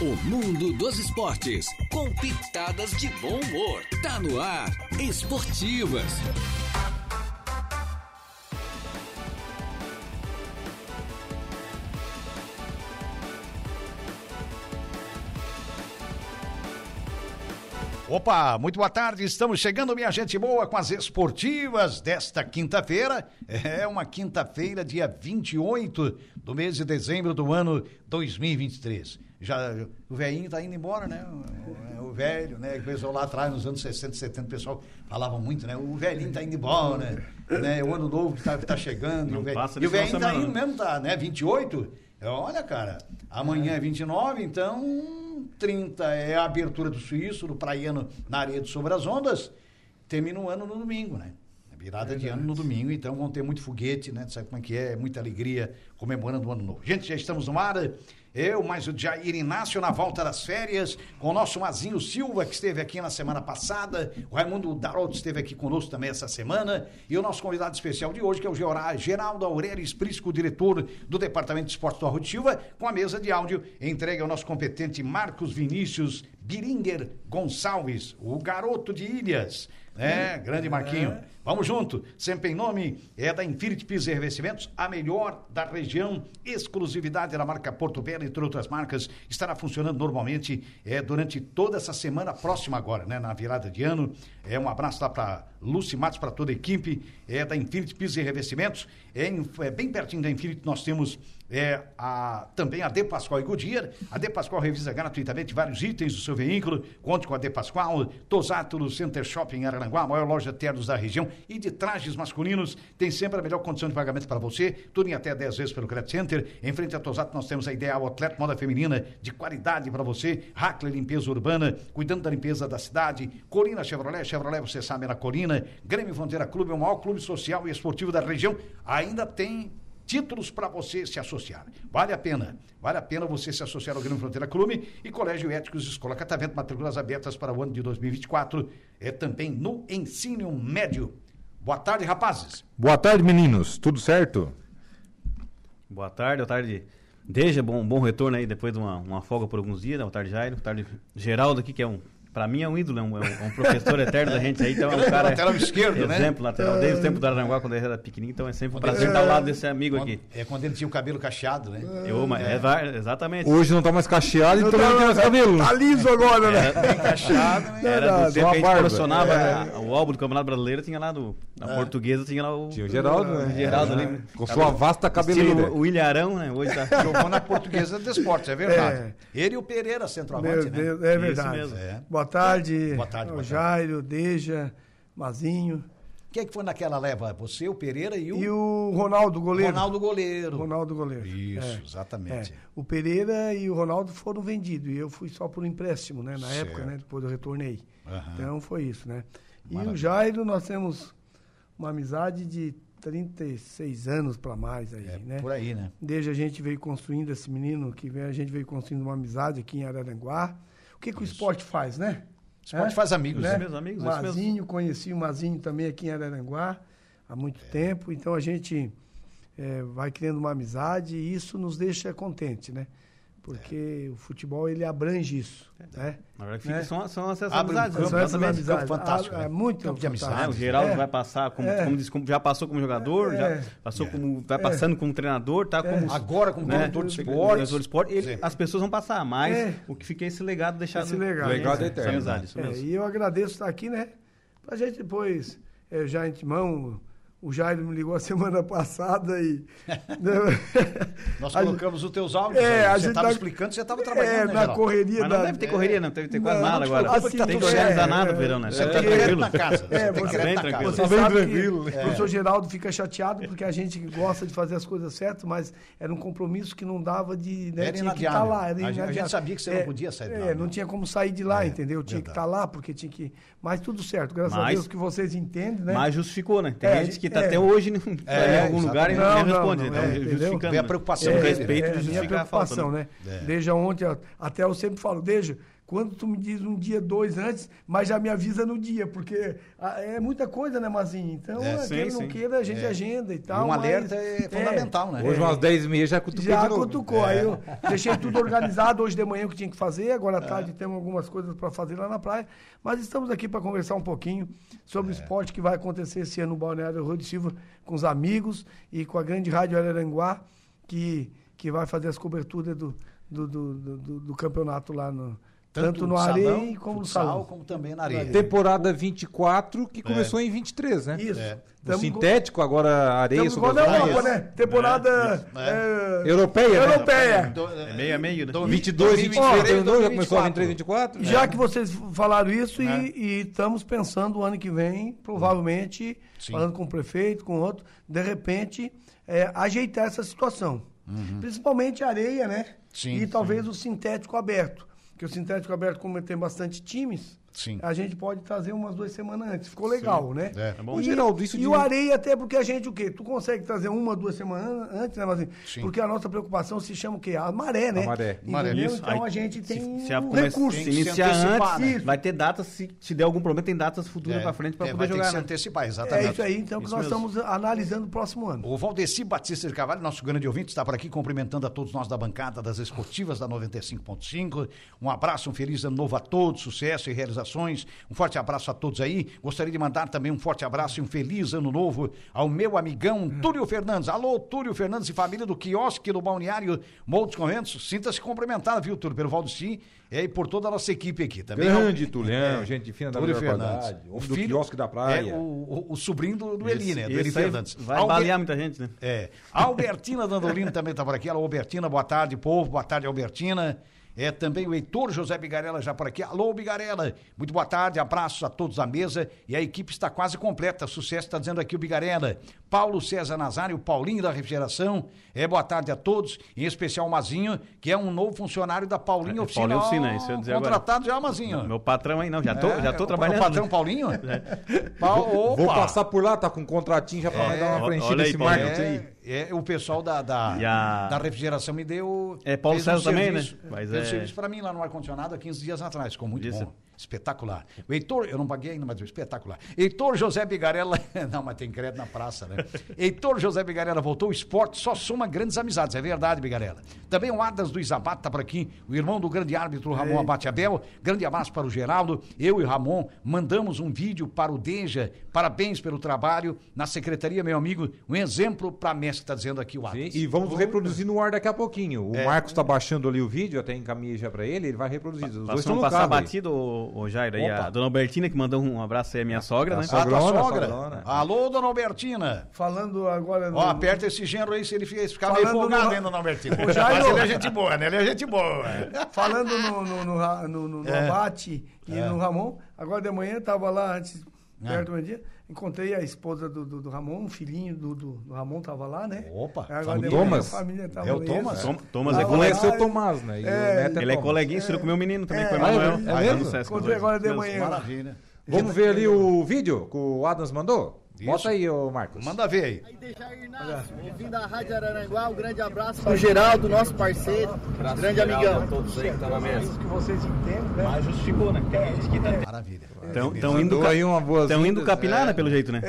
O mundo dos esportes, com pitadas de bom humor. Tá no ar, Esportivas. Opa, muito boa tarde. Estamos chegando, minha gente boa, com as esportivas desta quinta-feira. É uma quinta-feira, dia 28 do mês de dezembro do ano 2023. Já o velhinho tá indo embora, né? O, o velho, né? O pessoal lá atrás, nos anos 60, 70, o pessoal falava muito, né? O velhinho tá indo embora, né? O ano novo que tá, tá chegando. Não e o velho- passa e o velhinho tá semana. indo mesmo, tá, né? 28. Olha, cara, amanhã é 29, então 30 é a abertura do Suíço, do Praiano na areia de Sobre as Ondas. Termina o ano no domingo, né? A Virada de ano no domingo, então vão ter muito foguete, né? Sabe como é que é? Muita alegria comemorando o ano novo. Gente, já estamos no ar. Eu, mais o Jair Inácio na volta das férias, com o nosso Mazinho Silva, que esteve aqui na semana passada, o Raimundo Darolto esteve aqui conosco também essa semana, e o nosso convidado especial de hoje, que é o Geraldo Aurélio Prisco, diretor do Departamento de Esportes do de Silva, com a mesa de áudio entregue ao nosso competente Marcos Vinícius Biringer Gonçalves, o garoto de Ilhas. É, grande Marquinho. Vamos junto, sempre em nome é da Infinity Pisos e Revestimentos, a melhor da região, exclusividade da marca Porto Velho, entre outras marcas, estará funcionando normalmente é, durante toda essa semana próxima agora, né, na virada de ano. É um abraço lá para Lucy Matos, para toda a equipe é da Infinity Pisos e Revestimentos. É, é bem pertinho da Infinity nós temos é, a, também a De Pascoal e Goodyear. A De Pascoal revisa gratuitamente vários itens do seu veículo. Conte com a De Pascoal, Tosato no Center Shopping em Araranguá, a maior loja de ternos da região e de trajes masculinos. Tem sempre a melhor condição de pagamento para você. Tudo em até 10 vezes pelo Credit Center. Em frente a Tosato nós temos a Ideal Atleta Moda Feminina de qualidade para você. Hackler Limpeza Urbana, cuidando da limpeza da cidade. Corina Chevrolet, Chevrolet você sabe na Grêmio Fronteira Clube é o maior clube social e esportivo da região. Ainda tem títulos para você se associar. Vale a pena, vale a pena você se associar ao Grêmio Fronteira Clube e Colégio Éticos Escola Catavento, matrículas abertas para o ano de 2024, é também no ensino médio. Boa tarde, rapazes. Boa tarde, meninos. Tudo certo? Boa tarde, boa tarde. Deja, bom, bom retorno aí depois de uma, uma folga por alguns dias. né? Boa tarde, Jairo. Boa tarde, Geraldo aqui, que é um. Pra mim é um ídolo, é um, é um- é um professor eterno da gente aí, então é um cara. Lateral esquerdo, né? Exemplo, lateral, desde o tempo do Aranguá, quando ele era pequenininho, então é sempre um prazer estar ao lado desse amigo aqui. É quando ele tinha o cabelo cacheado, né? Eu, mas é, exatamente. Hoje não tá mais cacheado, então não tem mais cabelo. Tá liso agora, né? Bem cacheado, né? Era do tempo que a gente barba. colecionava a- o álbum do Campeonato Brasileiro, tinha lá do. Na portuguesa tinha lá o. Tinha o Geraldo, né? Geraldo ali. né? Com sua vasta cabeleira. Estilo o Ilharão, né? Hoje tá. Jogou na Portuguesa de Esportes, é verdade. Ele e o Pereira, centroavante, né? É Isso verdade. mesmo. Boa tarde. Boa tarde, boa. Jairo, Deja, Mazinho. Quem é que foi naquela leva? Você, o Pereira e o, E o Ronaldo, goleiro. Ronaldo Goleiro. Ronaldo, goleiro. Isso, É. exatamente. É. O Pereira e o Ronaldo foram vendidos. E eu fui só por empréstimo, né? Na Certo. época, né? Depois eu retornei. Aham. Então foi isso, né? E Maravilha. o Jairo, nós temos uma amizade de 36 anos para mais aí, É, né? por aí, né? Desde a gente veio construindo esse menino, que vem, a gente veio construindo uma amizade aqui em Araranguá. O que, que o esporte faz, né? O esporte É? faz amigos, né? mesmo, amigos. Mazinho, conheci o Mazinho também aqui em Araranguá há muito É. tempo, então a gente eh, vai criando uma amizade e isso nos deixa contente, né? Porque É. o futebol ele abrange isso, né? Na verdade, fica, Né? são, são essas Abre um amizades. campo, São essas exatamente. amizades. campo fantástico, Ah, né? É muito Campo de amizade. É, o. Geraldo É. vai passar, como, É. como disse, como- já passou como jogador, É. já passou É. como. vai passando como treinador, tá como. Agora, como né, diretor de esporte, ele- as pessoas vão passar, mas É. o que fica é esse legado deixado. Esse legado. Legado eterno, amizade, isso É, mesmo. e eu agradeço estar aqui, né? Pra gente depois, é, já intimão, o Jairo me ligou a semana passada e... Nós A colocamos os teus áudios. É, aí. a você gente estava tá- explicando, você estava É, trabalhando, né, na Geraldo? correria Mas da... não deve ter correria, não deve ter quase Não, nada agora. que tá tem certo. danada É, pro verão, né? é, Você Tá é, tranquilo. na casa. Você É, você- crédito bem na tranquilo. casa. Você Tá bem sabe tranquilo. que o professor Geraldo fica chateado porque a gente gosta de fazer as coisas certas, mas era um compromisso que não dava de. Né, Era tinha que estar inadiável. lá. Era A gente- a gente inadiável. sabia que você não podia sair de lá, É, né? não tinha como sair de lá, É, entendeu? Tinha que estar lá, porque tinha que. Mas tudo certo, graças a Deus que vocês entendem, né? Mas justificou, né? Tem É, gente que tá é. até hoje não- É, em algum lugar e não, exatamente. Não, responde. não, então, é, justificando. Vem a né? preocupação É, respeito é, de minha justificar a falta. preocupação, né? né? Desde ontem, até eu sempre falo, desde quando tu me diz um dia, dois antes, mas já me avisa no dia, porque ah, é muita coisa, né, Mazinho? Então, É, é, sim, não sim. queira, a gente agenda e tal. um mas- alerta é fundamental, né? Hoje umas 10 e meia já cutucou Já de novo. cutucou. Aí eu deixei tudo organizado hoje de manhã o que tinha que fazer. Agora à tarde temos algumas coisas para fazer lá na praia. Mas estamos aqui para conversar um pouquinho sobre o esporte que vai acontecer esse ano no Balneário Rio de Silva com os amigos e com a grande Rádio Araranguá, que, que vai fazer as coberturas do, do, do, do- do- do campeonato lá no. Tanto, no salão, areia como no futsal, salão. como também na areia. Temporada 24, que começou em 23, né? Isso. É. O Tamo com- sintético, agora areia Estamos sobre igual na as Europa, né? Temporada Isso. é, Europeia, né? europeia. É meio a meio, né? 22, 23, 2023, terminou, já começou a 2024. 23, 24? Já que vocês falaram isso Né? e, e estamos pensando o ano que vem, provavelmente, Sim. falando com o prefeito, com outro, de repente, é, ajeitar essa situação. Principalmente a areia, né? Uhum. Sim, e talvez o sintético aberto. Porque o sintético aberto, como tem bastante times, Sim. a gente pode trazer umas duas semanas antes. Ficou legal, né? É. É bom. E, Geraldo, isso e de- o areia até porque a gente o quê? Tu consegue trazer uma, duas semanas antes, né? Sim. Porque a nossa preocupação se chama o quê? A maré, né? A maré. Entendeu? Maré. Isso. Então Aí, a gente tem se, se um começa- recurso. se Tem que se iniciar antecipar, antes, né? vai ter datas, se, se der algum problema, tem datas futuras É, pra frente pra é, poder vai ter jogar. que se né? antecipar, exatamente. É isso aí, então, que Isso nós mesmo. estamos analisando o próximo ano. O Valdeci Batista de Carvalho, nosso grande ouvinte, está por aqui cumprimentando a todos nós da bancada das esportivas da 95.5. Um abraço, um feliz ano novo a todos, sucesso e realizações. Um forte abraço a todos aí. Gostaria de mandar também um forte abraço e um feliz ano novo ao meu amigão Túlio Fernandes. Alô, Túlio Fernandes e família do quiosque do Balneário Moldes Conventos. Sinta-se cumprimentado, viu, Túlio, pelo Valdeci é, e por toda a nossa equipe aqui. Também Grande ao- Tulhão, gente fina da Túlio Fernandes. qualidade. Homem do quiosque da praia. É o, o- o sobrinho do, do Eli, né? Do Eli Fernandes. vai Alber- balear muita gente, né? é. Albertina Dandolino também está por aqui. Alô, Albertina, boa tarde, povo. Boa tarde, Albertina. É também o Heitor José Bigarella já por aqui. Alô, Bigarella. Muito boa tarde, abraços a todos à mesa. E a equipe está quase completa. Sucesso está dizendo aqui o Bigarella. Paulo César Nazário, Paulinho da Refrigeração. É, boa tarde a todos. Em especial o Mazinho, que é um novo funcionário da Paulinho É, Oficina. Paulinho Oficina, isso eu ia dizer agora. Contratado já, Mazinho. Meu patrão aí, não, já tô, É, já tô trabalhando. O patrão Paulinho? Pau- Vou opa. passar por lá, tá com um contratinho já pra nós dar uma Olha preenchida aí, nesse marketing aí. É, o pessoal da, da, a- da refrigeração me deu. É, Paulo fez um César também, né? serviço- Mas fez um é- serviço para mim lá no ar-condicionado há 15 dias atrás. Ficou muito Isso. bom. Espetacular. O Heitor, eu não paguei ainda, mas espetacular. Heitor José Bigarella. Não, mas tem crédito na praça, né? Heitor José Bigarella voltou. O esporte só soma grandes amizades. É verdade, Bigarella. Também o Adas do Isabate tá por aqui. O irmão do grande árbitro Ramon Abate Abel. Grande abraço para o Geraldo. Eu e o Ramon mandamos um vídeo para o Deja. Parabéns pelo trabalho. Na secretaria, meu amigo, um exemplo para mestre, está dizendo aqui o Adas. Sim, e vamos reproduzir no ar daqui a pouquinho. O É. Marcos tá baixando ali o vídeo, até encaminhei já pra ele, ele vai reproduzir. Os dois estão no passar carro batido, ô, ô Jairo, aí a dona Albertina que mandou um abraço aí à minha sogra, né? a Ah, tua Sogrona, sogra. sogrona. Alô, dona Albertina. Falando agora. Ó, no- aperta esse gênero aí se ele fica- ficar meio Falando folgado no- ainda, dona Albertina. Ô, Jairo. Mas ele é gente boa, né? Ele é gente boa. Falando no, no, no, no, no- no É. Abate e no Ramon, agora de manhã estava lá antes, Ah. perto do meio-dia, encontrei a esposa do, do, do Ramon, um filhinho do, do, do Ramon estava lá, né? Opa, Agora manhã Thomas? a família tava É o lá, Thomas? isso. Tom- Thomas é Tava colega. Conheceu o Tomás, né? E o É, neto é Ele é Thomas. coleguinha, estudou com meu menino também, É, com o ah, é Emanuel. lá É no mesmo? Encontrei agora de manhã. Maravilha. Vamos ver ali o vídeo que o Adams mandou? Isso. Bota aí, ô Marcos. Manda ver aí. Aí deixar Inácio, ouvindo a Rádio Araranguá, um grande abraço pro Geraldo, nosso parceiro, grande amigão. todos aí que estão na mesa. Isso que vocês entendem, né? Mas justificou, né? Maravilha. Estão Mandou indo, aí uma boa tão indo capinar, né, pelo jeito, né?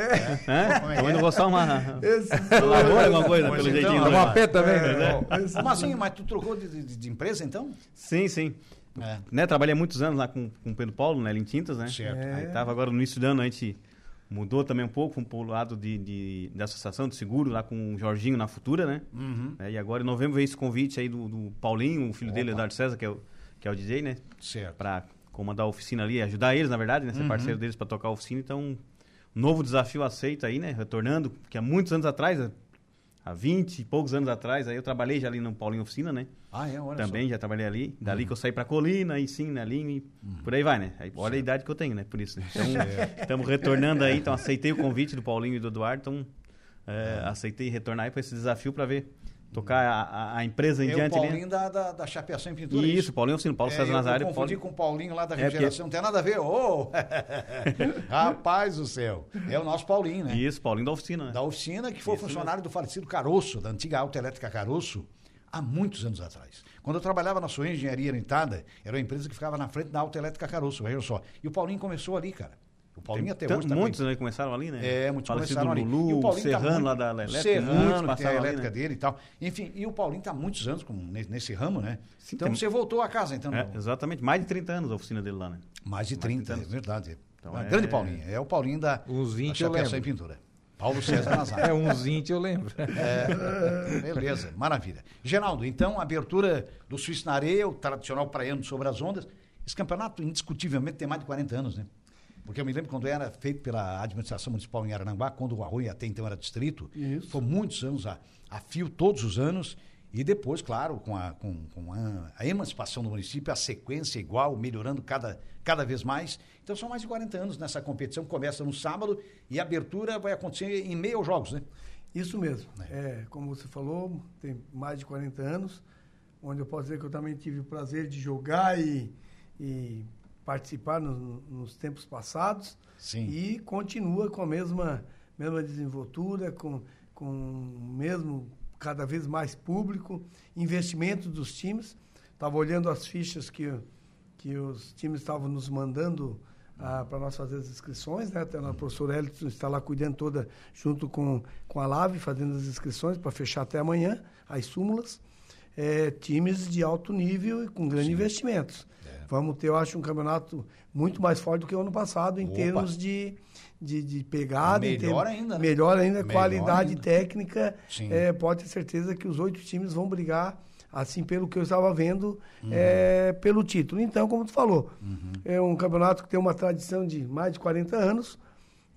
Estão indo roçar uma Esse- lavoura, alguma coisa, pelo então, jeitinho. Tá né? uma pé também, É. né? Mas assim, mas tu trocou de, de- de empresa então? Sim, sim. É. Né, trabalhei muitos anos lá com, com o Pedro Paulo, né, em Tintas, né? Certo. Aí tava agora no início do ano, a gente mudou também um pouco, fomos pro lado de, de, da associação de seguro, lá com o Jorginho na Futura, né? Uhum. É, e agora em novembro veio esse convite aí do, do Paulinho, o filho dele, Eduardo César, que é o, que é o DJ, né? Certo. Pra comandar a oficina ali, ajudar eles, na verdade, né? Ser parceiro deles pra tocar a oficina. Então, novo desafio aceito aí, né? Retornando, porque há muitos anos atrás, há 20 e poucos anos atrás, aí eu trabalhei já ali no Paulinho Oficina, né? Ah, é, olha Também já trabalhei ali. Dali que eu saí pra colina, aí sim, na linha e por aí vai, né? Aí, olha a idade que eu tenho, né? Por isso. né? Então, estamos retornando aí. Então, aceitei o convite do Paulinho e do Eduardo. Então, é, aceitei retornar aí pra esse desafio pra ver. Tocar a, a- empresa em É o diante Paulinho ali. da, da, da Chapeação em Pintura. é Isso, Paulinho Oficina, Paulo É, César Nazário. Eu confundi Paulinho- com o Paulinho lá da É, refrigeração, não tem nada a ver. Ô! Rapaz do céu. É o nosso Paulinho, né? Isso, Paulinho da oficina, né? Da oficina, que foi Isso funcionário do falecido Caroço, da antiga Autoelétrica Caroço. há muitos anos atrás. Quando eu trabalhava na sua engenharia orientada, era uma empresa que ficava na frente da Autoelétrica Caroço, veja só. E o Paulinho começou ali, cara. O Paulinho até Tan- hoje tá com- muitos né, começaram ali, né? é, muitos Falecido começaram ali. Lulu, E o Paulinho tá Serrano muito- lá da elétrica. Serrano, que tem a elétrica né? dele e tal. Enfim, e o Paulinho está há muitos anos com, nesse, nesse ramo, né? Sim, então tem- você voltou a casa, então. É, exatamente, mais de 30 anos a oficina dele lá, né? Mais de 30, é anos. verdade. Então Ah, é- Grande Paulinho. É o Paulinho da, Uns 20 da eu Chapeação lembro. e Pintura. Paulo César Nazário. É, uns 20 eu lembro. É, beleza, maravilha. Geraldo, então, abertura do Suíço na Areia, o tradicional praiano sobre as ondas. Esse campeonato, indiscutivelmente, tem mais de 40 anos, né? Porque eu me lembro quando era feito pela administração municipal em Arananguá, quando o Arroio até então era distrito. Isso. Foi muitos anos a, a fio, todos os anos. E depois, claro, com, a, com, com a, a emancipação do município, a sequência igual, melhorando cada, cada vez mais. Então são mais de 40 anos nessa competição. Começa no sábado e a abertura vai acontecer em meio aos jogos, né? Isso mesmo. É, como você falou, tem mais de 40 anos, onde eu posso dizer que eu também tive o prazer de jogar e, e participar no- nos tempos passados. Sim. E continua com a mesma, mesma desenvoltura, com, com o mesmo, cada vez mais público, investimento dos times. Estava olhando as fichas que, que os times estavam nos mandando para nós fazer as inscrições, né? Até o professor Elton está lá cuidando toda, junto com, com a LAVE, fazendo as inscrições para fechar até amanhã, as súmulas. É, times de alto nível e com grandes investimentos. Vamos ter, eu acho, um campeonato muito mais forte do que o ano passado em Opa. termos de, de, de pegada. Melhor termos- ainda, né? Melhor ainda, Melhor qualidade ainda. técnica. É, pode ter certeza que os oito times vão brigar, assim, pelo que eu estava vendo, Uhum. é, pelo título. Então, como tu falou, é um campeonato que tem uma tradição de mais de 40 anos.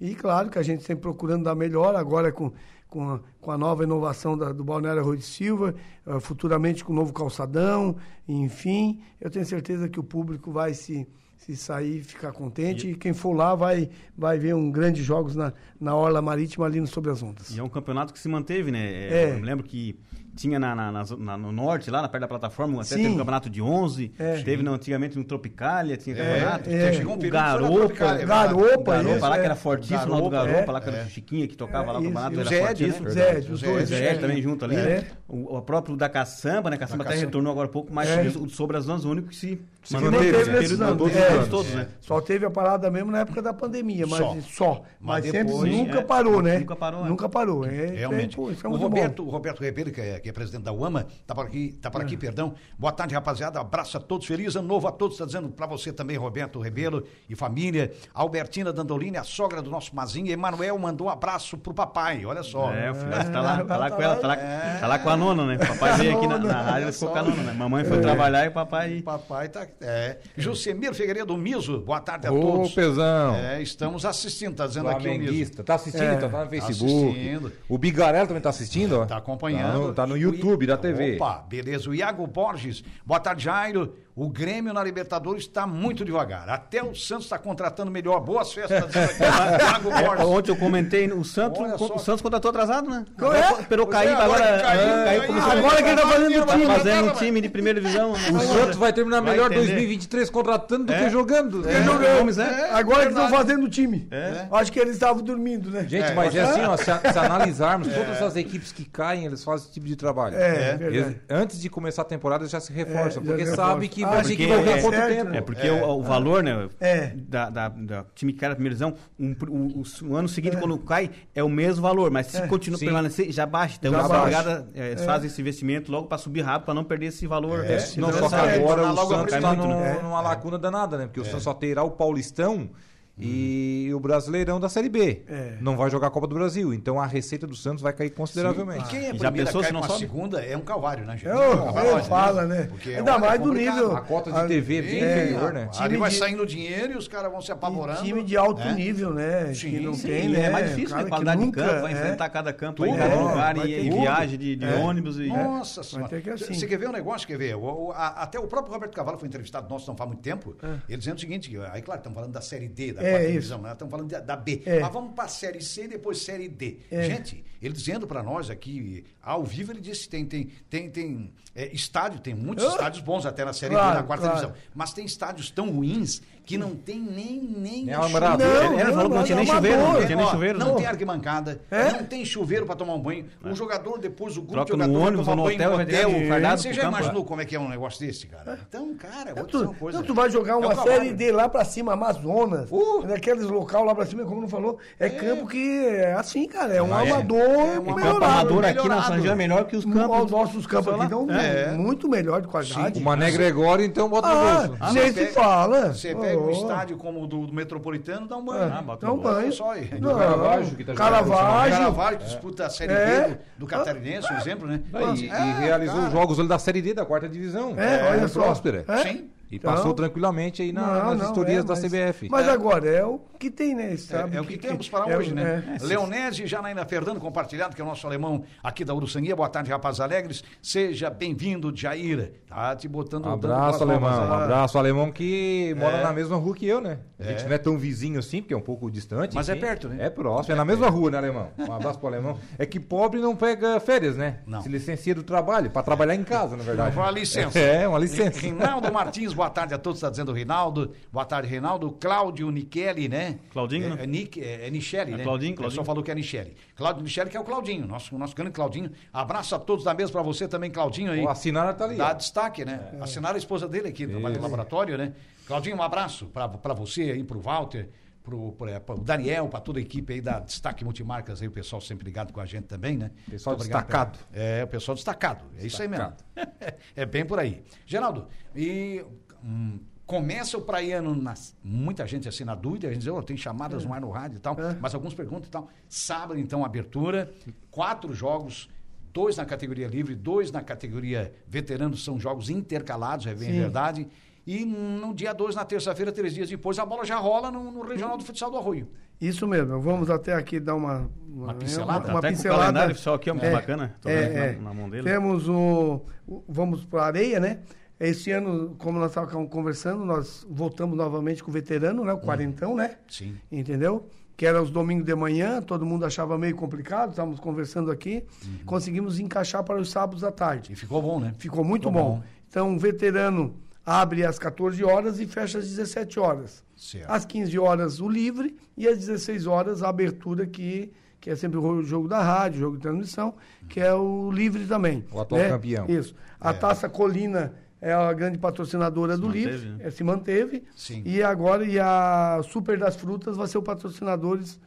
E claro que a gente sempre procurando dar melhor, agora com, com, a, com a nova inovação da- do Balneário Arroio de Silva, eh, futuramente com o novo calçadão, enfim, eu tenho certeza que o público vai se, se sair e ficar contente. E, quem for lá vai, vai ver um grandes jogos na, na Orla Marítima ali no Sobre as Ondas. E é um campeonato que se manteve, né? É, É. Eu lembro que tinha na, na- na no norte, lá na perto da plataforma, até Sim. teve um campeonato de 11. É. Teve no- antigamente no Tropicália, tinha campeonato. é. Chegou um na Garopa, Tropicália, é Garopa. Garopa isso, lá é. que era fortíssimo, lá do Garopa, Garopa, é, lá que era é. o Chiquinha que tocava É, lá o isso. campeonato, era Zé fortíssimo. né? Zé, os dois. Zé também junto ali. É. O, próprio da Caçamba, né? Caçamba até retornou agora há pouco, mas É. o sobre as zonas, único que se, Se manteve manteve, esse né? Não, todos, é. todos, né? Só teve a parada mesmo na época da pandemia, mas Só. só. Mas Mas, sempre depois, nunca é, parou, né? nunca parou, é. Nunca parou. É, Realmente. É, pô, isso é o, bom. Roberto, o Roberto Ribeiro, que é, que é presidente da UAMA, está por aqui, tá por aqui perdão. Boa tarde, rapaziada. Abraço a todos. Feliz ano novo a todos. Está dizendo para você também, Roberto Ribeiro e família. Albertina Dandolini, a sogra do nosso Mazinho. Emanuel mandou um abraço pro papai. Olha só. É, o filho tá lá, tá lá tá com ela, lá. tá lá, tá lá com a nona, né? Papai veio aqui na, na rádio e ficou com a nona, né? Mamãe foi trabalhar e o papai. Papai tá. É. Josemir Figueiredo Miso, boa tarde a Ô, todos. Pesão. É, estamos assistindo, tá dizendo aqui o Miso. Flamenguista. Tá assistindo? É. Tá, tá no Tá Facebook. assistindo. O Bigarello também tá assistindo, ó. Tá acompanhando. Tá no, tá no YouTube da TV. Opa, beleza. O Iago Borges. Boa tarde, Jairo. O Grêmio na Libertadores está muito devagar. Até o Santos está contratando melhor. Boas festas. tá dizendo aqui. Iago É, Borges. ontem eu comentei, o Santos, o Santos contratou atrasado, né? Qual é? Esperou Pois é, cair, agora, agora que caiu, ah, caiu aí- Agora que ele tá fazendo Vai time. fazendo um time de primeira divisão. né? O Santos vai terminar Vai melhor entender. 2023 contratando do É. que jogando. É, jogamos, é. Agora que estão fazendo o time. É. Acho que eles estavam dormindo, né? Gente, É, mas é assim, ó, se, a- se analisarmos todas as equipes que caem, eles fazem esse tipo de trabalho. É, É. antes de começar a temporada, eles já se reforçam, É, porque sabe reforçam. Que Ah, que porque correr é quanto certo, tempo. É porque O, o valor, né? É. Da, da, da time que cai na primeira divisão, um, o, o- o ano seguinte, quando cai, é o mesmo valor. Mas se continua Sim. permanecer, já baixa. Então, Já baixa. é, fazem esse investimento logo para subir rápido, para não perder esse valor. É. Não, só que agora tornar o Santos está né? numa lacuna danada, né? Porque o Santos só terá o Paulistão e o Brasileirão da Série B. É. Não vai jogar a Copa do Brasil. Então a receita do Santos vai cair E consideravelmente. quem é Já primeira pensou se não a sobe? segunda é um calvário, né, gente? Eu, É um calvário, eu fala, né? Porque Ainda olha, mais do nível. A cota de a- TV é bem É, inferior, né? Ali Time vai de- saindo dinheiro e os caras vão se apavorando. Time de alto né? nível, né? Sim, que não sim, tem, né? é mais difícil, né? Qualidade de campo, vai é. enfrentar cada campo aí, Tudo, cada é, lugar e, viagem de, É. ônibus. E, Nossa senhora. assim. Você quer ver um negócio? Quer ver? A- até o próprio Roberto Cavalo foi entrevistado nosso não faz muito tempo. Ele dizendo o seguinte: aí, claro, estamos falando da Série D, da quarta É, divisão, né? Estamos falando da, da B. É. Mas vamos para a Série C e depois Série D. É. Gente, ele dizendo para nós aqui, ao vivo, ele disse que tem, tem, tem, tem é, estádio, tem muitos Ah. estádios bons até na Série Claro, D, na quarta claro. divisão. Mas tem estádios tão ruins que não tem nem... Nem, alambrado. Não, Ele- ele falou que não tinha nem chuveiro, não É, tinha nem chuveiro. Não tem arquibancada, É? não tem chuveiro para tomar um banho. O jogador, depois, o grupo Troca de no jogadores ônibus toma ou no hotel, um Você já imaginou como é que é um negócio desse, cara? Então, cara, é É outra tu, coisa. não, tu vai jogar É um uma série D lá pra cima, Amazonas, Uh! naqueles local lá pra cima, como não falou, é, campo que é assim, cara, é um Ah, é. amador É um O campo amador aqui na João é melhor que os Os campos. nossos campos aqui estão É. muito melhor de qualidade. O Mané Gregório, então, bota no Ah, bolso. Ah, nem mas se fala. Você pega um Oh. estádio como o do, do Metropolitano, dá um banho. Ah, né? dá um banho. Só aí. Não, Caravaggio, que tá jogando Caravaggio. Caravaggio, que disputa a Série É. B do, do Catarinense, um exemplo, né? E, e É, realizou cara. os jogos ali da Série D da quarta divisão. É, olha só. Próspera. É? Sim. E Então- passou tranquilamente aí na- Não, nas não, historias é, da CBF. Mas É. agora é o que tem, né? É, Sabe é o que, temos para é o- hoje, né? é. Leonese, Janaína Fernando, compartilhado, que é o nosso alemão aqui da Uruçanguia. Boa tarde, rapazes alegres. Seja bem-vindo, Jair. Tá te botando... Um abraço, alemão. Um abraço, alemão, que mora É. na mesma rua que eu, né? A gente É. não é tão vizinho assim, porque é um pouco distante. Mas é perto, né? É próximo, é na mesma rua, né, alemão? Um abraço pro alemão. É que pobre não pega férias, né? Não. Se licencia do trabalho, pra trabalhar em casa, na verdade. Uma licença. É, uma licença. Reinaldo Martins, boa tarde a todos, está dizendo o Reinaldo. Boa tarde, Reinaldo. Cláudio Nicheli, né? Claudinho, É, né? é, Nick, é, é Nicheli, É né? Claudinho, Claudinho. falou que é Nicheli. Cláudio Nicheli, que é o Claudinho, nosso, nosso grande Claudinho. Abraço a todos da mesa para você também, Claudinho aí. O assinar tá ali. Dá ó. Destaque, né? Assinaram a esposa dele aqui, trabalha no laboratório, né? Claudinho, um abraço para você aí, pro Walter, pro, pro, é, pro Daniel, para toda a equipe aí da Destaque Multimarcas aí, o pessoal sempre ligado com a gente também, né? Pessoal destacado. pela- É, o pessoal destacado. É isso aí mesmo. é bem por aí. Geraldo, e hum, começa o praiano, nas, muita gente assim na dúvida, a gente diz, oh, tem chamadas no ar no rádio e tal, mas alguns perguntam e tal. Sábado, então, abertura, quatro jogos, dois na categoria livre, dois na categoria veterano, são jogos intercalados, é bem Sim. verdade. E no dia 2, na terça-feira, três dias depois, a bola já rola no, no Regional do Futsal do Arroio. Isso mesmo, vamos até aqui dar uma, Uma pincelada? Uma, Até com o pincelada. calendário oficial aqui, muito É, bacana. É, vendo é. na, na mão dele. Temos o, o- Vamos para a areia, né? Esse ano, como nós estávamos conversando, nós voltamos novamente com o veterano, né? O quarentão, né? Sim. Entendeu? Que era os domingos de manhã, todo mundo achava meio complicado, estávamos conversando aqui. Conseguimos encaixar para os sábados à tarde. E ficou bom, né? Ficou muito Ficou bom. bom. Então, o veterano abre às 14 horas e fecha às 17 horas. Certo. Às 15 horas o livre e às 16 horas a abertura que, que é sempre o jogo da rádio, jogo de transmissão, que é o livre também. O atual campeão. Isso. A Taça Colina é a grande patrocinadora do manteve, livre, né? é, se manteve. Sim. E agora e a Super das Frutas vai ser o patrocinadores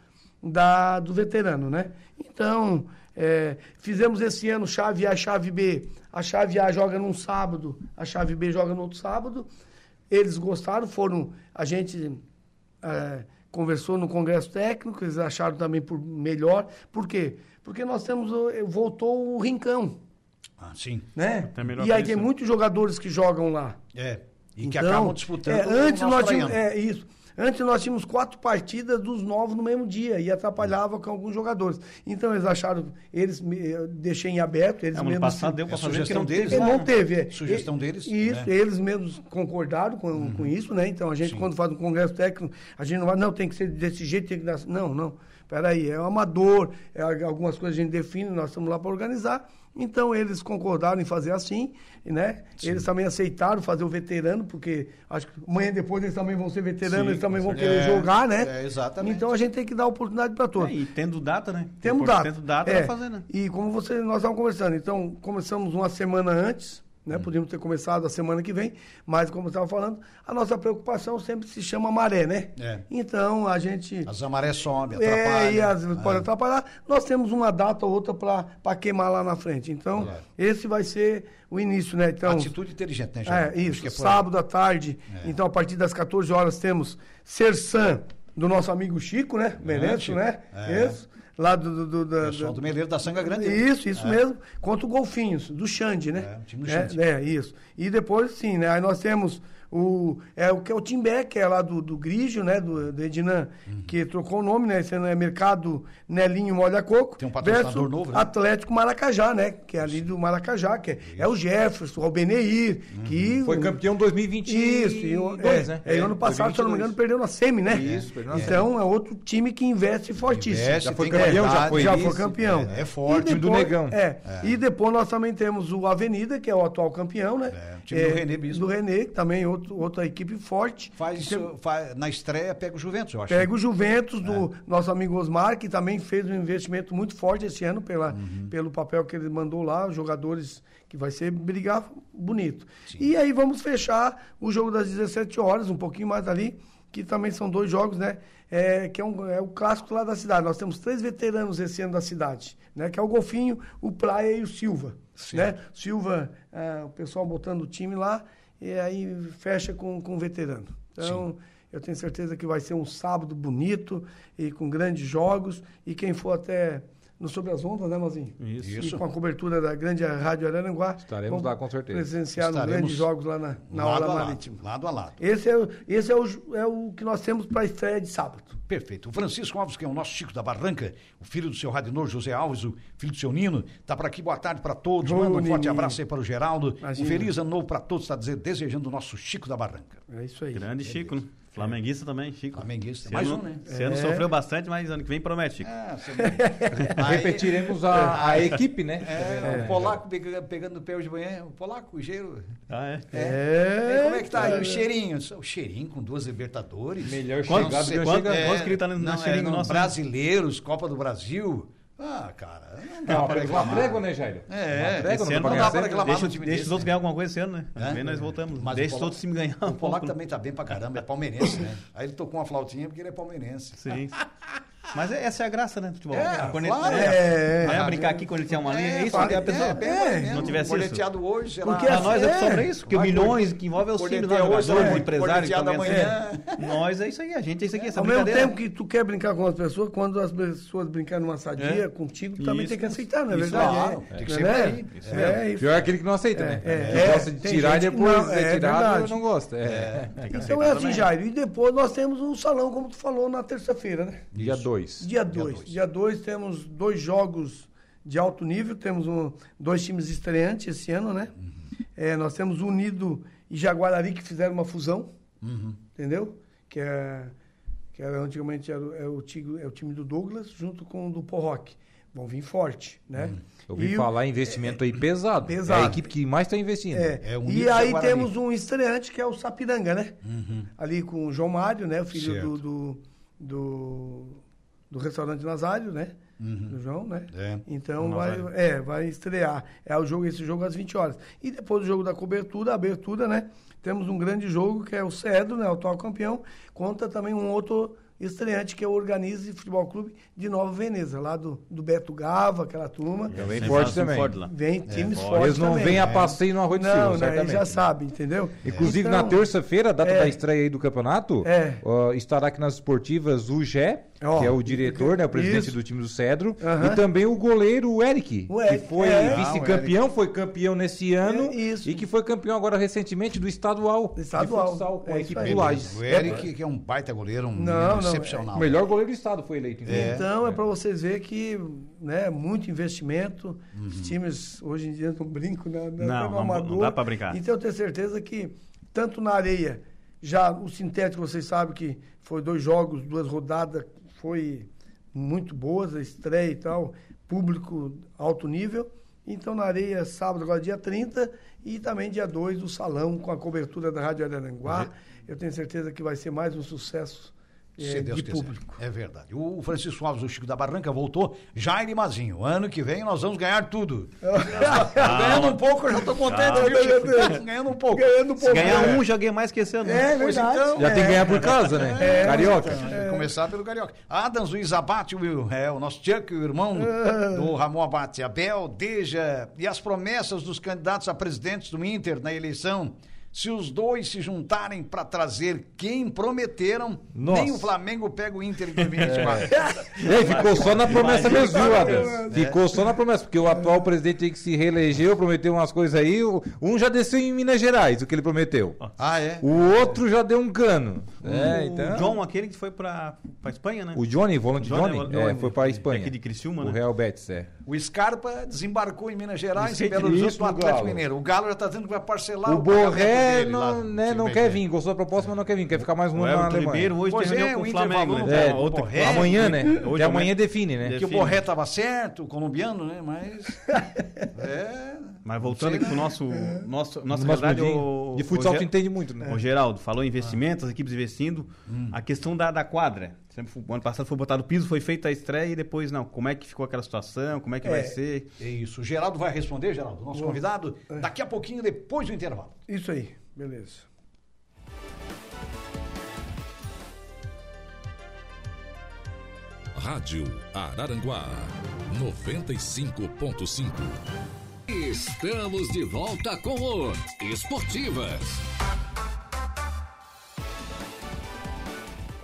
da, do veterano, né? Então, é, fizemos esse ano chave A, chave B. A chave A joga num sábado, a chave B joga no outro sábado. Eles gostaram, foram. A gente é, conversou no Congresso Técnico, eles acharam também por melhor. Por quê? Porque nós temos. Voltou o Rincão, Ah, sim. né? E aí que tem isso, né? muitos jogadores que jogam lá. É. E que Então, acabam disputando é, o antes nós tínhamos, é isso. Antes nós tínhamos quatro partidas dos novos no mesmo dia e atrapalhava com alguns jogadores. Então eles acharam, eles deixei em aberto, eles É, mesmos passado deu é pra fazer, sugestão deles, teve lá, não né? teve. é. Sugestão deles, Isso, né? eles mesmos concordaram com, com isso, né? Então a gente, quando faz um congresso técnico, a gente não vai, não, tem que ser desse jeito, tem que dar. Não, não. Peraí, é um amador, é, algumas coisas a gente define, nós estamos lá para organizar. Então eles concordaram em fazer assim, né? Eles também aceitaram fazer o veterano, porque acho que amanhã depois eles também vão ser veteranos, Sim, eles também vão querer jogar, né? É, exatamente. Então a gente tem que dar oportunidade para todos. É, e tendo data, né? Temos Depois, data. Tendo data É. fazer, né? E como você, nós estávamos conversando, então começamos uma semana antes, Hum. né? Podíamos ter começado a semana que vem, mas como eu estava falando, a nossa preocupação sempre se chama maré, né? É. Então a gente. As amarés sobem, É, atrapalham. e pode É. atrapalhar. Nós temos uma data ou outra para queimar lá na frente. Então, Claro. esse vai ser o início, né? Então, Atitude inteligente, né, Geraldo? é, isso. é sábado à tarde. Então, a partir das 14 horas, temos Sersan, do nosso amigo Chico, né? Meneto, Chico. né? É. Isso. Lá do. do, do Pessoal do Meleiro da Sanga Grande. isso, isso É. mesmo. Contra o Golfinhos, do Xande, né? É, o time do É, Xande. É, isso. E depois, sim, né? Aí nós temos O, é o que é o Timbé, que é lá do, do Grigio, né? Do, do Uhum. que trocou o nome, né? Esse ano é Mercado Nelinho Molha Coco. Tem um patrocinador novo, né? Atlético Maracajá, né? Que é ali do Maracajá, que é, é o Jefferson, o Albeneir, que... Foi campeão 2022, Isso, e o- é, né? é, e ano passado, se eu não me engano, perdeu na SEMI, né? Isso, perdeu na Então é outro time que investe fortíssimo. Investe, Já foi campeão, já foi já foi campeão. É, é forte. Time do depois- Negão. É. E depois nós também temos o Avenida, que é o atual campeão, né? É, o time do René Bispo. Do René, que também é outro, outra equipe forte. Faz, faz- na estreia pega o Juventus, eu acho. Pega o Juventus É. do nosso amigo Osmar, que também fez um investimento muito forte esse ano pela, Uhum. pelo papel que ele mandou lá, os jogadores que vai ser brigar bonito. E aí vamos fechar o jogo das 17 horas, um pouquinho mais ali, que também são dois jogos, né? É, que é, um, é o clássico lá da cidade. Nós temos três veteranos esse ano da cidade, né? Que é o Golfinho, o Praia e o Silva. Né? Silva, é, o pessoal botando o time lá, e aí fecha com, com o veterano. Então, eu tenho certeza que vai ser um sábado bonito e com grandes jogos. E quem for até no Sobre as Ondas, né, Mazinho? Isso. Isso. E com a cobertura da grande Rádio Araranguá. Estaremos lá, com certeza. Presenciar nos Estaremos grandes jogos lá na, na lado Aula Marítima. Lado a lado. Esse, é, o- esse é, o, é o que nós temos para a estreia de sábado. Perfeito. O Francisco Alves, que é o nosso Chico da Barranca, o filho do seu Radinor José Alves, o filho do seu Nino, tá por aqui. Boa tarde para todos. Manda um forte abraço aí para o Geraldo. Imagina. Um feliz ano novo para todos, está desejando o nosso Chico da Barranca. É isso aí. Grande Chico, né? Flamenguista também, Chico. Flamenguista. Mais ano, um, né? Esse ano É. sofreu bastante, mas ano que vem promete, Chico. Você- Aí- Repetiremos a, a equipe, né? É, o polaco pega- pegando no pé hoje de manhã. O polaco, o cheiro. Ah, é? É. É. como é que tá aí? O cheirinho. O cheirinho com duas Libertadores. Melhor Quantos- chegado que chega. que ele tá no- não, na cheirinho é, no nosso, né? Brasileiros, Copa do Brasil. Ah, cara, não dá pré- uma reclamar. trégua, né, Jairo? É, uma trégua, esse não ano dá pra não dá pra reclamar Deixa, no time deixa os outros né? ganhar alguma coisa esse ano, né? É? Vem nós voltamos. Mas deixa os outros times ganhar um O polaco pouco. também tá bem pra caramba, é palmeirense, né? Aí ele tocou uma flautinha porque ele é palmeirense. Sim. Mas é- essa é a graça, né, do futebol. É, quando claro. ele, É, é é. brincar aqui quando ele tinha uma linha, é, isso fala- que a pessoa... é, mesmo. não tivesse isso. Hoje, sei Porque lá. Pra nós é É. sobre isso, porque Vai milhões que envolve é os times, né, hoje, jogadores, é, empresários. também, amanhã. assim. Nós é isso aí, a gente é isso aqui, essa Ao mesmo tempo que tu quer brincar com as pessoas, quando as pessoas brincarem numa sadia É. contigo, tu também Isso. tem que aceitar, não é Isso, verdade? claro. É. Tem que ser é? Isso é, isso. Pior é aquele que não aceita, né? É, Que é. gosta de tirar e que depois é, é tirado não gosta. É. Que Então é assim. Jairo. E depois nós temos o salão, como tu falou, na terça-feira, né? Dia 2. Dia 2. dois. Dia 2 temos dois jogos de alto nível, temos um- dois times estreantes esse ano, né? É, nós temos o Unido e Jaguarari que fizeram uma fusão, entendeu? Que é que era antigamente era, o- é, o time, é o time do Douglas junto com o do Porroque. Vão vir forte, né? Eu ouvi E o- falar em investimento aí pesado. pesado. É a equipe que mais está investindo. É, É, o e aí temos um estreante que é o Sapiranga, né? Ali com o João Mário, né? O filho Certo. do, do, do, do restaurante Nazário, né? Do João, né? É. Então vai, é, vai estrear. É o jogo, esse jogo às 20 horas. E depois do jogo da cobertura, a abertura, né? Temos um grande jogo que é o Cedro, né? O atual campeão, contra também um outro estreante que é o Organize Futebol Clube de Nova Veneza, lá do, do Beto Gava, aquela turma. Então vem Sempre forte um também. forte lá. Vem times forte. fortes Eles não vêm a passeio no Arroio do Silva, Não, né? já sabem, entendeu? Inclusive, Então, na terça-feira, data é. da estreia aí do campeonato, É. ó, estará aqui nas esportivas o Gé, Ó, que é o diretor, né, o presidente isso. do time do Cedro, e também o goleiro o Eric, O Eric, que foi é. vice-campeão, foi campeão nesse ano É, isso. e que foi campeão agora recentemente do estadual, Estadual. de futsal com É a equipe do Lages. O Eric, que é um baita goleiro, um Não, não, excepcional. O melhor goleiro do estado foi eleito. inclusive. Então é, para vocês verem que né, muito investimento. Os times hoje em dia não brincam né, né, Não, no não- não dá pra brincar. Então eu tenho certeza que tanto na areia, já o sintético vocês sabem que foi dois jogos, duas rodadas, foi muito boas, a estreia e tal, público alto nível. Então na areia, sábado, agora dia 30, e também dia 2 do salão com a cobertura da Rádio Araranguá. Eu tenho certeza que vai ser mais um sucesso Se Deus de quiser. público. É verdade. O Francisco Alves, o Chico da Barranca, voltou. Jair Mazinho. Ano que vem nós vamos ganhar tudo. Ganhando um pouco, eu já estou contente, Chico? Ganhando um pouco. Ganhando um Se pouco. ganhar né? um, já ganha mais que esse ano. É Pois verdade. então. Já tem que ganhar por casa, né? É. Carioca. Começar pelo Carioca. Adams, Luiz Abate, o, é, o nosso Chuck, o irmão do Ramon Abate, Abel, Deja, e as promessas dos candidatos a presidentes do Inter na eleição se os dois se juntarem para trazer quem prometeram, Nossa. nem o Flamengo pega o Inter em 2024. É, ficou só na promessa mesmo, Adams? É. Ficou só na promessa, porque o atual presidente que se reelegeu, prometeu umas coisas aí. o- Um já desceu em Minas Gerais, o que ele prometeu. ah, é? O outro já deu um cano. É, o então. John, aquele que foi pra, pra Espanha, né? O Johnny, volante Johnny, Johnny, Johnny, é, foi para a Espanha. Aqui de Criciúma, o né? Real Betis, é. O Scarpa desembarcou em Minas Gerais Isso e Belo Horizonte no Atlético Galo. Mineiro. O Galo já está dizendo que vai parcelar O pagamento Borré não, né, não quer vir, gostou da proposta, mas não quer vir, quer ficar mais um O ano na Alemanha. Ribeiro hoje Pois tem é, o o Flamengo, né? É, Outra- Borré, amanhã, né? Hoje, amanhã. define, né? Que o. Borré estava certo, o colombiano, né? Mas. é. Mas voltando aqui pro nosso, nosso nossa No mundinho. o, de futsal o tu entende muito, né? O Geraldo falou em investimentos, as equipes investindo. A questão da, da quadra. Sempre, ano passado foi botado o piso, foi feita a estreia e depois não. Como é que ficou aquela situação? Como é que vai ser? É isso. O Geraldo vai responder, Geraldo, nosso convidado, daqui a pouquinho, depois do intervalo. Isso aí, beleza. Rádio Araranguá 95.5. Estamos de volta com o Esportivas.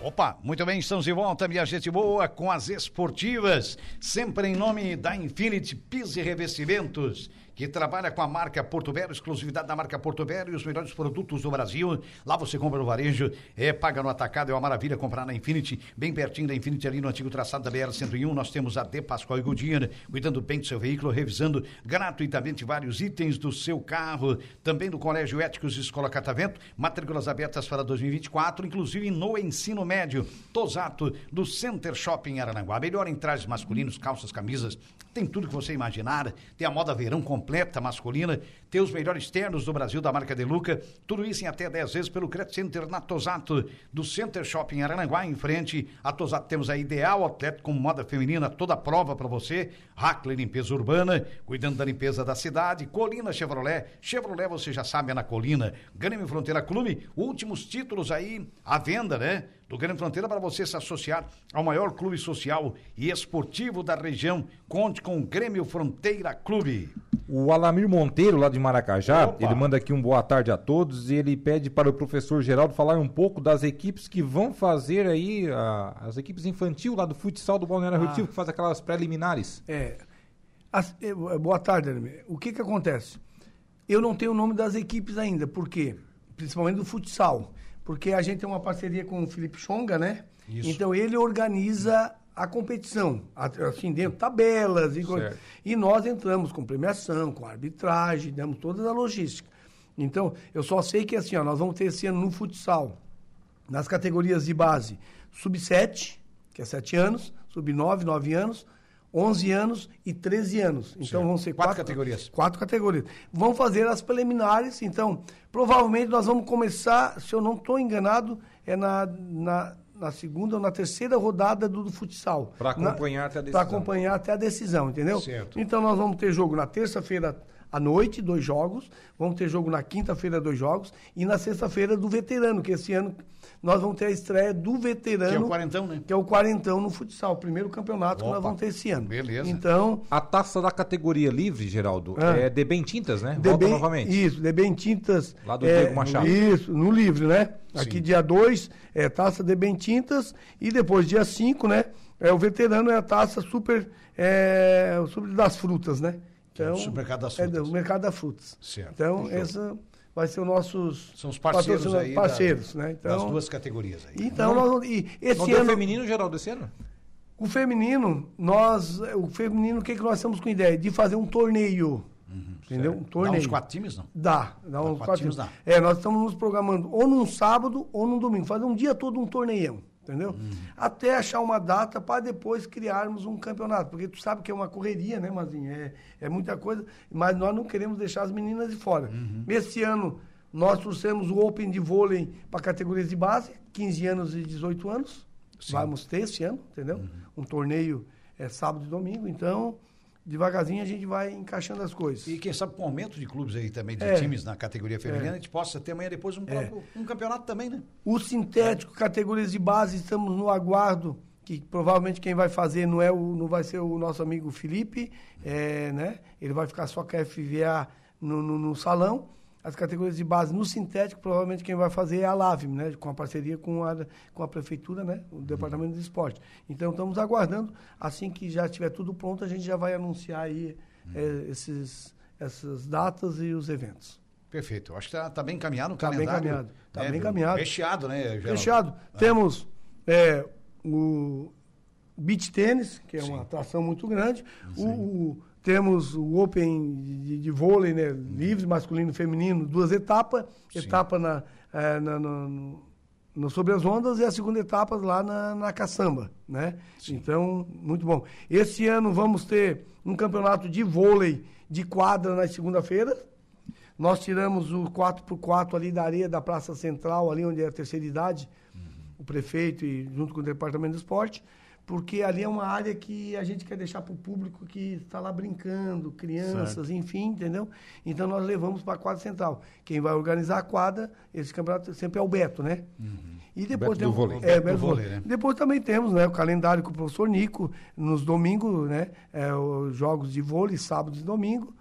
Opa, muito bem, estamos de volta, minha gente boa, com as esportivas, sempre em nome da Infinity Pisos e Revestimentos, que trabalha com a marca Porto Velho, exclusividade da marca Porto Velho e os melhores produtos do Brasil. Lá você compra no varejo, é, paga no atacado, é uma maravilha comprar na Infinity, bem pertinho da Infinity, ali no antigo traçado da BR-101. Nós temos a De Pascoal e Goodyear, cuidando bem do seu veículo, revisando gratuitamente vários itens do seu carro, também do Colégio Éticos Escola Catavento, matrículas abertas para 2024, inclusive no ensino médio. Tosato, do Center Shopping Arananguá. Melhor em trajes masculinos, calças, camisas, tem tudo que você imaginar. Tem a moda verão completa masculina, tem os melhores ternos do Brasil da marca Deluca. Tudo isso em até 10 vezes pelo Credit Center na Tosato, do Center Shopping Arananguá. Em frente a Tosato temos a Ideal Atleta com moda feminina, toda prova para você. Hackley Limpeza Urbana, cuidando da limpeza da cidade. Colina Chevrolet. Chevrolet, você já sabe, é na Colina. Grêmio Fronteira Clube, últimos títulos aí à venda, né? do Grande Fronteira para você se associar ao maior clube social e esportivo da região. Conte com o Grêmio Fronteira Clube. O Alamir Monteiro, lá de Maracajá, Opa. ele manda aqui um boa tarde a todos e ele pede para o professor Geraldo falar um pouco das equipes que vão fazer aí, a- as equipes infantil lá do futsal do Balneário Rio Tilto, que faz aquelas preliminares. É. As- eh, boa tarde, Ademir. O que que acontece? Eu não tenho o nome das equipes ainda, por quê? Principalmente do futsal. Porque a gente tem uma parceria com o Felipe Chonga, né? Isso. Então ele organiza a competição, assim, dentro de tabelas e coisas. Certo. E nós entramos com premiação, com arbitragem, damos toda a logística. Então, eu só sei que assim, ó, nós vamos ter esse ano no futsal, nas categorias de base, sub-7, que é 7 anos, sub-9, 9 anos, 11 anos e 13 anos. Então Certo. vão ser Quatro quatro, categorias. Quatro categorias. Vão fazer as preliminares, então, provavelmente nós vamos começar, se eu não estou enganado, é na, na, na segunda ou na terceira rodada do, do futsal. Pra Na- acompanhar até a decisão. acompanhar até a decisão, entendeu? Certo. Então nós vamos ter jogo na terça-feira à noite, dois jogos. Vamos ter jogo na quinta-feira, dois jogos. E na sexta-feira do veterano, que esse ano nós vamos ter a estreia do veterano. Que é o quarentão, né? Que é o quarentão no futsal, o primeiro campeonato que Opa, nós vamos ter esse ano. beleza. Então, A taça da categoria livre, Geraldo, Ah. é de bem tintas, né? de Volta bem, novamente. Isso, de bem tintas. Lá do é, Diego Machado. Isso, no livre, né? Aqui Sim. dia 2 é taça de bem tintas e depois dia 5, né? É o veterano é a taça super é, super das frutas, né? É o supermercado das É frutas. do mercado das frutas. Certo. Então, Fechou. essa vai ser os nossos São os parceiros patrocina- aí. da- parceiros, né? Então, das duas categorias aí. Então, nós vamos- e esse Não ano feminino, Geraldo, esse ano? o feminino, nós, o feminino, o que, que nós estamos com ideia? De fazer um torneio. entendeu? Um Dá torneio. uns quatro times, não? Dá, dá uns quatro quatro times times. dá. É, nós estamos nos programando ou num sábado ou num domingo, fazer um dia todo um torneião, entendeu? Uhum. Até achar uma data para depois criarmos um campeonato, porque tu sabe que é uma correria, né, Mazinho? É, é muita coisa, mas nós não queremos deixar as meninas de fora. Uhum. Esse ano nós trouxemos o Open de vôlei para categorias de base, 15 anos e 18 anos. Vamos ter esse ano, entendeu? Uhum. Um torneio é sábado e domingo, então devagarzinho a gente vai encaixando as coisas. E quem sabe com o aumento de clubes aí também, de É. times na categoria feminina, É. a gente possa ter amanhã depois um, próprio- um campeonato também, né? O sintético, categorias de base, estamos no aguardo, que provavelmente quem vai fazer não, é o, não vai ser o nosso amigo Felipe, é, né? Ele vai ficar só com a FVA no, no, no salão. As categorias de base no sintético, provavelmente quem vai fazer é a LAVM, né? Com a parceria com a, com a prefeitura, né? O Departamento de Esporte. Então estamos aguardando. Assim que já estiver tudo pronto, a gente já vai anunciar aí eh, esses, essas datas e os eventos. Perfeito. Acho que está bem encaminhado o Tá bem calendário. encaminhado. Tá né, bem viu? encaminhado. Recheado, né, Geraldo? Fechado. Temos é, o beach tênis, que é uma atração muito grande. O, o- temos o Open de, de vôlei, né? Livre, masculino e feminino, duas etapas. Etapa na, é, na- no, no- Sobre as Ondas e a segunda etapa lá na, na Caçamba, né? Então, muito bom. Esse ano vamos ter um campeonato de vôlei de quadra na segunda-feira. Nós tiramos o 4x4 ali da areia da Praça Central, ali onde é a terceira idade, o prefeito e junto com o Departamento de Esporte, porque ali é uma área que a gente quer deixar para o público que está lá brincando, crianças, enfim, entendeu? Então nós levamos para a quadra central. Quem vai organizar a quadra, esse campeonato sempre é o Beto, né? E depois temos, vôlei. É, Beto do vôlei. né? Depois também temos né, o calendário com o professor Nico, nos domingos, né? é, os jogos de vôlei, sábado e domingo.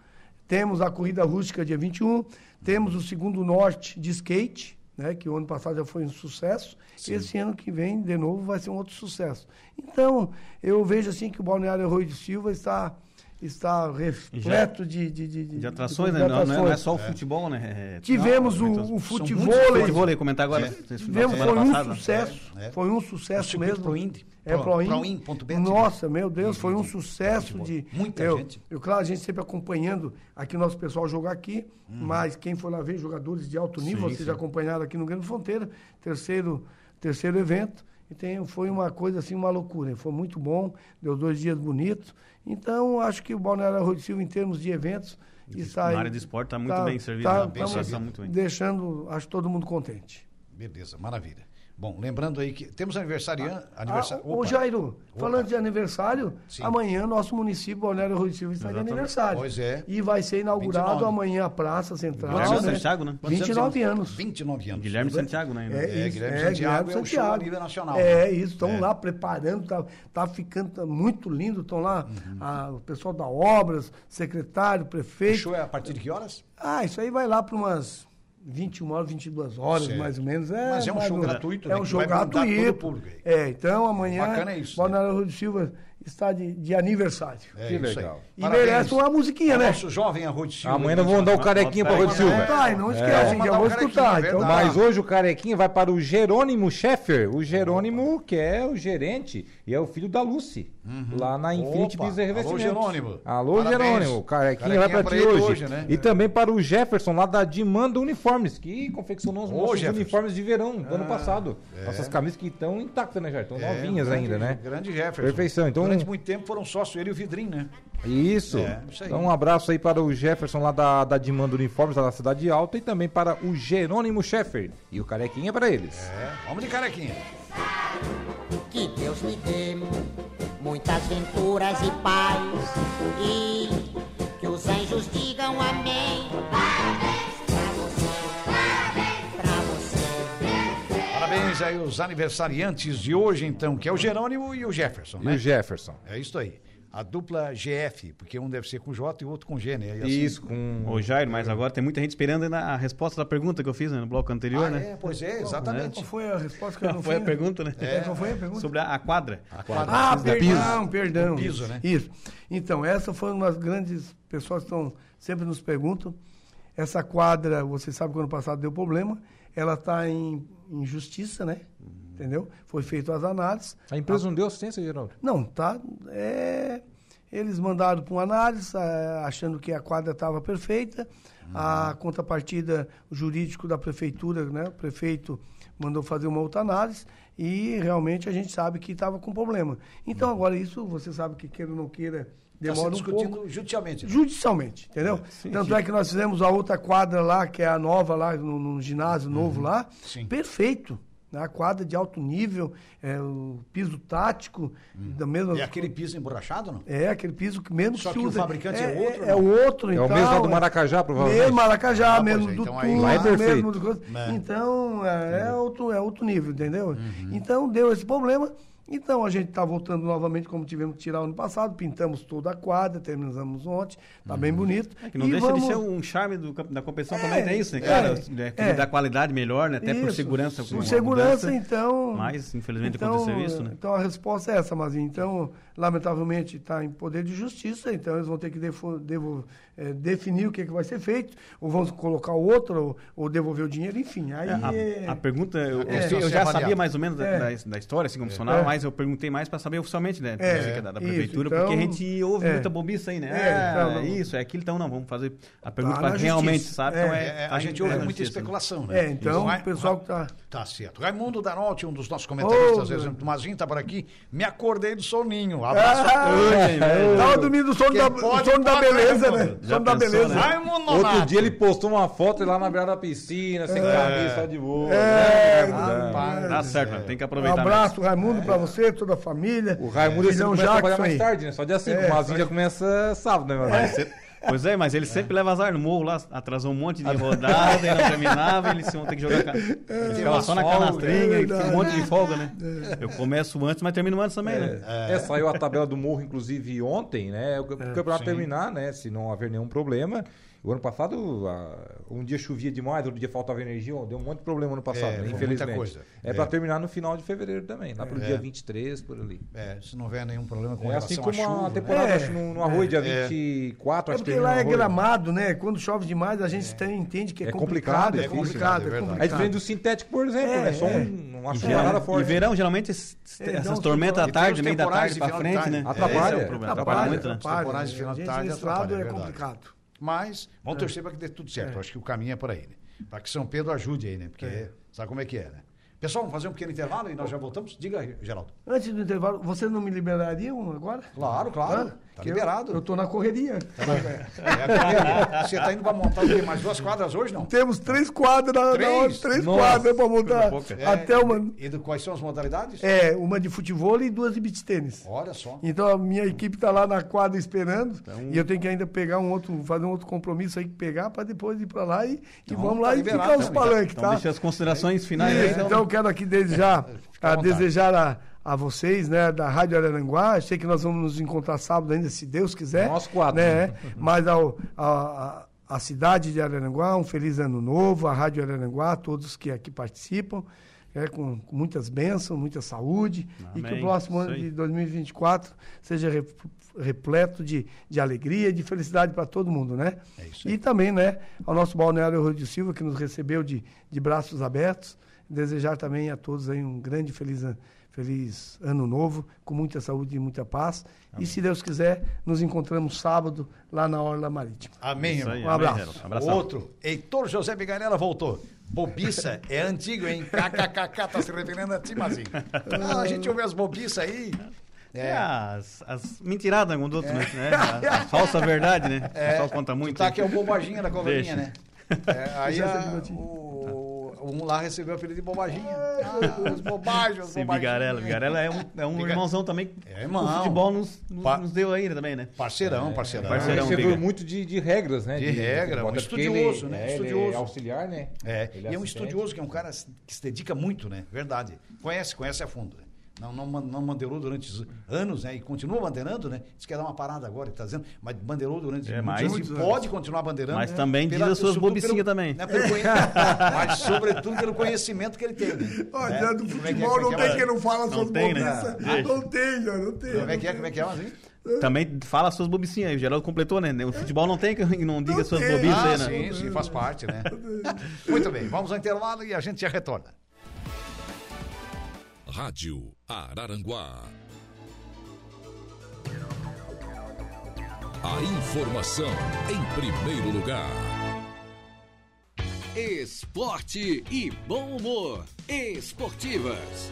Temos a corrida rústica dia 21, temos o segundo norte de skate, né, que o ano passado já foi um sucesso. Esse ano que vem, de novo, vai ser um outro sucesso. Então, eu vejo assim que o Balneário Arroio de Silva está, está repleto de, de, de, De atrações, de né? Não, não é, não é só o futebol, né? É- Tivemos Não, o, então, o futebol. Futebol, ia comentar agora. É. Tivemos, semana foi um sucesso. É, é. Foi um sucesso mesmo. Proindy. É, Pro-. Proin.bet, Nossa, meu Deus, foi um sucesso de. Muita eu, gente. Eu, claro, a gente sempre acompanhando aqui o nosso pessoal jogar aqui, Uhum. mas quem for lá ver jogadores de alto nível, vocês acompanharam aqui no Grande Fronteira, terceiro, terceiro evento. E tem, foi uma coisa assim, uma loucura. Foi muito bom, deu dois dias bonitos. Então, acho que o Balneário Arroio de Silva, em termos de eventos, está Na aí- área de esporte tá muito bem servido, Tá, né? Bem tá muito bem. deixando, acho todo mundo contente. Beleza, maravilha. Bom, lembrando aí que temos aniversariante. Ah, aniversário. ô Jairo, falando de aniversário, Sim. amanhã nosso município, Balneário Rui Silva, está de aniversário. Pois é. E vai ser inaugurado 29. amanhã a Praça Central. Guilherme né? Santiago, né? Quantos 29 ele- anos. 29 anos. Guilherme Santiago, né? É, isso, Guilherme Santiago é o show a nível nacional, É né? isso, estão É. lá preparando, tá, tá ficando tá muito lindo, estão lá Uhum. ah, o pessoal da Obras, secretário, O prefeito. show é a partir de que horas? Ah, isso aí vai lá para umas 21 horas, 22 horas, Certo. mais ou menos. É, Mas é um show gratuito, É né, um show gratuito. É, então amanhã, Bacana é isso, Balneário Rui de Silva está de, de aniversário. É Que isso aí. legal. E Parabéns merece uma musiquinha, né? Nosso jovem Arroio Silva. Amanhã nós vamos dar o carequinha para de Silva. Tá, e não esquece, É. já Mandar vou escutar. é Então. Mas hoje o carequinha vai para o Jerônimo Scheffer. O Jerônimo, que é o gerente e é o filho da Lucy, lá na Infinity Opa, Business alô. Jerônimo. Alô, Parabéns. Jerônimo. O carequinha, Carequinha vai para pra ti hoje. hoje, né? E também para o Jefferson, lá da Dimanda Uniformes, que confeccionou os Ô, nossos Jefferson. uniformes de verão do ano passado. Nossas camisas que estão intactas, né, Jair? Estão É, novinhas grande- ainda, né? Grande Jefferson. Perfeição, então- Durante muito tempo foram sócios ele e o Vidrim, né? Isso. É, isso aí. Então um abraço aí para o Jefferson lá da, da Dimanda Uniformes, lá da Cidade Alta, e também para o Jerônimo Scheffer. E o carequinha para eles. É, vamos de carequinha. Que Deus lhe dê muitas venturas e paz e que os anjos digam amém. Parabéns pra você, parabéns pra você. Parabéns aí os aniversariantes de hoje, então, que é o Jerônimo e o Jefferson, E né? o Jefferson. É isso aí. A dupla GF, porque um deve ser com J e o outro com G, né? E assim- Isso, com. Ô, Jair, mas agora tem muita gente esperando ainda a resposta da pergunta que eu fiz né, no bloco anterior, Ah, né? é, pois é, exatamente. Qual foi a resposta que eu não Foi a pergunta, né? É, qual foi a pergunta? Sobre a, a quadra. Ah, da perdão, perdão. Do piso, né? Isso. Então, essa foi uma das grandes pessoas que estão, sempre nos perguntam. Essa quadra, você sabe que ano passado deu problema, ela está em, em justiça, né? Entendeu? Foi feito as análises. A empresa não deu assistência, Geraldo? Não, tá. É, eles mandaram para uma análise, ah, achando que a quadra estava perfeita. A contrapartida o jurídico da prefeitura, né? O prefeito mandou fazer uma outra análise e realmente a gente sabe que estava com problema. Então, agora isso, você sabe que queira ou não queira, Está demora se um discutindo pouco. judicialmente. né? Judicialmente, entendeu? Tanto é que nós fizemos a outra quadra lá, que é a nova lá, no, no ginásio novo lá. Sim. Perfeito. Né? A quadra de alto nível, é, o piso tático, da mesma... É aquele piso emborrachado, não? É, aquele piso que mesmo Só se que o fabricante é outro, É, o outro, É então. o mesmo lá do Maracajá, provavelmente. Mesmo Maracajá, Ah, mesmo é, do então aí- Tula, Lá é perfeito. mesmo do. É. Então, é, é outro, é outro nível, entendeu? Uhum. Então, deu esse problema. Então a gente está voltando novamente como tivemos que tirar ano passado, pintamos toda a quadra, terminamos ontem, tá bem bonito. É que não E deixa vamos- de ser um charme do da competição É, também, tem isso, né, cara? é, É, que é. dá qualidade melhor, né? Até por Isso, segurança. Por com a segurança, mudança. então. Mas, infelizmente, então, aconteceu isso, né? Então a resposta é essa, Mazinho. Então, lamentavelmente, está em poder de justiça, então eles vão ter que defo- devo- eh, definir o que, que vai ser feito, ou vão colocar outro, ou, ou devolver o dinheiro, enfim. Aí É, é- a, a pergunta, eu, É, eu, só eu já avaliado. sabia mais ou menos da, É. da, da história, assim como funcionava, É. mas eu perguntei mais para saber oficialmente, né? É, da, da isso, prefeitura, então, porque a gente ouve é. muita bobiça aí, né? É, ah, então, não- isso, é aquilo, então não, vamos fazer a pergunta na para realmente, sabe? É, Então É, é, a tá gente ouve é muita justiça, né? especulação, né? É, então, o pessoal que tá. Tá certo. Raimundo Danotti, um dos nossos comentaristas, Ô, exemplo, Mazinho tá por aqui. Me acordei do soninho. Abraço. Ah, Tava dormindo o sono, da, pode, sono da pode, beleza, né, né? Já da beleza. né? Raimundo Outro dia ele postou uma foto lá na beirada da piscina, sem camisa, só de boa. É, né? rapaz. Tá certo, né? tem que Um aproveitar. abraço, Raimundo, pra você, toda a família. O Raimundo esse Filhão começa a trabalhar Jackson mais tarde, né? Só dia 5. É, o Mazinho já começa sábado, né, meu irmão? mesmo. Pois é, mas ele sempre leva azar no morro lá, atrasou um monte de rodada e não terminava, eles vão ter que jogar. ca- Ele ficava só na canastrinha, é e tinha um monte de folga, né? Eu começo antes, mas termino antes também, né? É, saiu a tabela do Morro, inclusive, ontem, né? O campeonato terminar, né? Se não haver nenhum problema. O ano passado, um dia chovia demais, outro dia faltava energia, deu um monte de problema ano passado, É, né? infelizmente. coisa. É, É. pra terminar no final de fevereiro também, lá pro É. dia 23, por ali. É, se não houver nenhum problema com É relação assim como chuva. a né? temporada, É, acho, no, no Arroio, dia é. 24, É acho que porque lá é gramado, né? Quando chove demais, a gente tem, entende que é, É complicado, complicado, é é complicado, complicado, é é complicado. É diferente do sintético, por exemplo, É, né? Só é. um, uma verão, forte. e verão, geralmente, É, dá essas tormentas à tarde, meio da tarde de pra frente, tarde. né? Atrapalha. Esse é o problema. Atrapalha muito, né? Temporais de final de tarde atrapalha, é é complicado. Mas vamos torcer para que dê tudo certo. Eu Acho que o caminho é por aí, né? Para que São Pedro ajude aí, né? Porque sabe como é que é, né? Pessoal, vamos fazer um pequeno intervalo e nós já voltamos? Diga aí, Geraldo. Antes do intervalo, você não me liberaria um agora? Claro, claro. Hã? Tá Que eu- liberado. Eu, tô na correria. É a correria. Você está indo para montar o quê? mais duas quadras hoje, não? Temos três quadras na, na Três? hora, três Nossa, quadras para montar. É, Até uma. E do, quais são as modalidades? É, uma de futebol e duas de beach tênis. Olha só. Então a minha equipe tá lá na quadra esperando Então- e eu tenho que ainda pegar um outro, fazer um outro compromisso aí que pegar para depois ir para lá e, e vamos tá lá e liberado, ficar os então. palanques, Então tá? deixa as considerações finais aí, Isso, então. então eu quero aqui desde já a desejar a, a vocês, né, da Rádio Araranguá, sei que nós vamos nos encontrar sábado ainda, se Deus quiser. Nós quatro. Né, mas ao, a, a, cidade de Araranguá, um feliz ano novo, a Rádio Araranguá, todos que aqui participam, é, com, com muitas bênçãos, muita saúde, e que o Amém. próximo ano de 2024 seja re- repleto de, de alegria e de felicidade para todo mundo, né? É isso aí. E também, né, ao nosso balneário Rio de Silva, que nos recebeu de, de braços abertos, desejar também a todos aí um grande feliz, an- feliz ano novo, com muita saúde e muita paz. E se Deus quiser, nos encontramos sábado lá na Orla Marítima. Amém, aí, Um amém, abraço. Abração. Outro, Heitor José Bigarella voltou. Bobiça é antigo, hein? KKKK, tá se referindo a ti, Mazinho. Ah, a gente ouve as bobiças aí. É, É, as, as mentiradas um do outro, né? A, a falsa verdade, né? O pessoal conta muito. tá que é o bobaginha da coverinha, Deixa. né? É, aí a- o, um lá recebeu o apelido de bobaginha. Ah, os bobagens, bobaginhos. Bigarela. Bigarela é um, é um Biga- irmãozão também. É irmão. O futebol nos, nos, Pa- nos deu aí também, né? Parceirão, parceirão. Parceirão. Ele Biga. recebeu muito de, de regras, né? De regra, um estudioso, ele- né? é, ele Estudioso. é auxiliar, né? É, Ele e é um estudioso, que é um cara que se dedica muito, né? Verdade. Conhece, conhece a fundo. Não, não, não bandeirou durante os anos, né? E continua bandeirando, né? Diz que ia dar uma parada agora, ele está dizendo, mas bandeirou durante É, muitos mas- anos e pode continuar bandeirando. Mas né? também diz as suas bobicinhas também. né, pelo conhe- mas sobretudo pelo conhecimento que ele tem. Né? Olha, Né? do Como é que é, futebol é não tem é? quem não fala Não suas tem, né? Não tem, já, não tem. Como é que é? Como é que é, Mazinho? Também fala as suas bobicinhas aí. O Geraldo completou, né? O futebol não tem que não diga Não suas bobices Ah, aí, né? sim, sim, faz parte, né? Muito bem, vamos ao intervalo e a gente já retorna. Rádio Araranguá. A informação em primeiro lugar. Esporte e bom humor. Esportivas.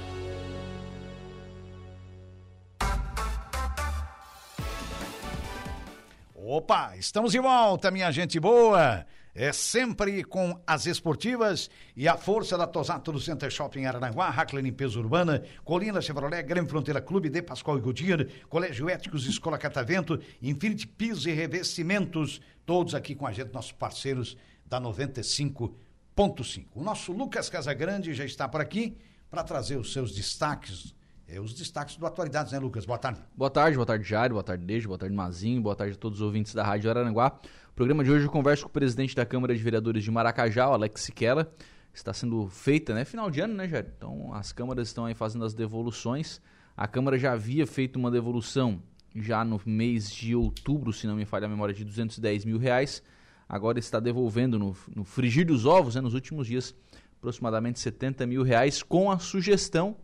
Opa, estamos de volta, minha gente boa. É sempre com as esportivas e a força da Tosato do Center Shopping Araranguá, Hackler Limpeza Urbana, Colina Chevrolet, Grande Fronteira Clube de Pascoal e Goodyear, Colégio Éticos, Escola Catavento, Infinity Pisos e Revestimentos, todos aqui com a gente, nossos parceiros da 95.5. O nosso Lucas Casagrande já está por aqui para trazer os seus destaques é, os destaques do Atualidades, né, Lucas? Boa tarde. Boa tarde, boa tarde, Jairo, boa tarde, Dejo, boa tarde, Mazinho, boa tarde a todos os ouvintes da Rádio Araranguá. Programa de hoje eu converso com o presidente da Câmara de Vereadores de Maracajá, Alex Siquela. Está sendo feita, né? Final de ano, né, Jairo? Então as câmaras estão aí fazendo as devoluções. A Câmara já havia feito uma devolução já no mês de outubro, se não me falha a memória, de 210 mil reais. Agora está devolvendo no, no frigir dos ovos, né, nos últimos dias, aproximadamente 70 mil reais, com a sugestão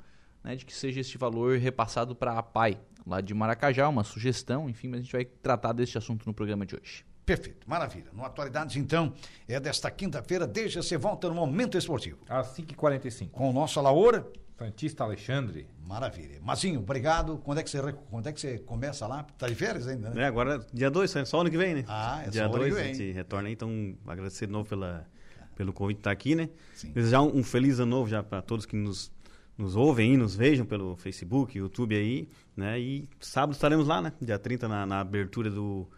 né, de que seja este valor repassado para a PAI, lá de Maracajá, uma sugestão, enfim, mas a gente vai tratar deste assunto no programa de hoje. Perfeito, maravilha. No Atualidades, então, é desta quinta-feira, deixa você volta no Momento Esportivo. Às 5h45. Com o nosso Laura. Santista Alexandre. Maravilha. Mazinho, obrigado. Quando é que você, quando é que você começa lá? Tá de férias ainda, né? É, agora, dia 2, só ano que vem, né? Ah, é dia só ano dois que vem. a gente retorna aí, então agradecer de novo pela, pelo convite de estar aqui, né? Sim. Desejar um, um feliz ano novo já para todos que nos, nos ouvem e nos vejam pelo Facebook, YouTube aí, né? E sábado estaremos lá, né? Dia 30 na, na abertura do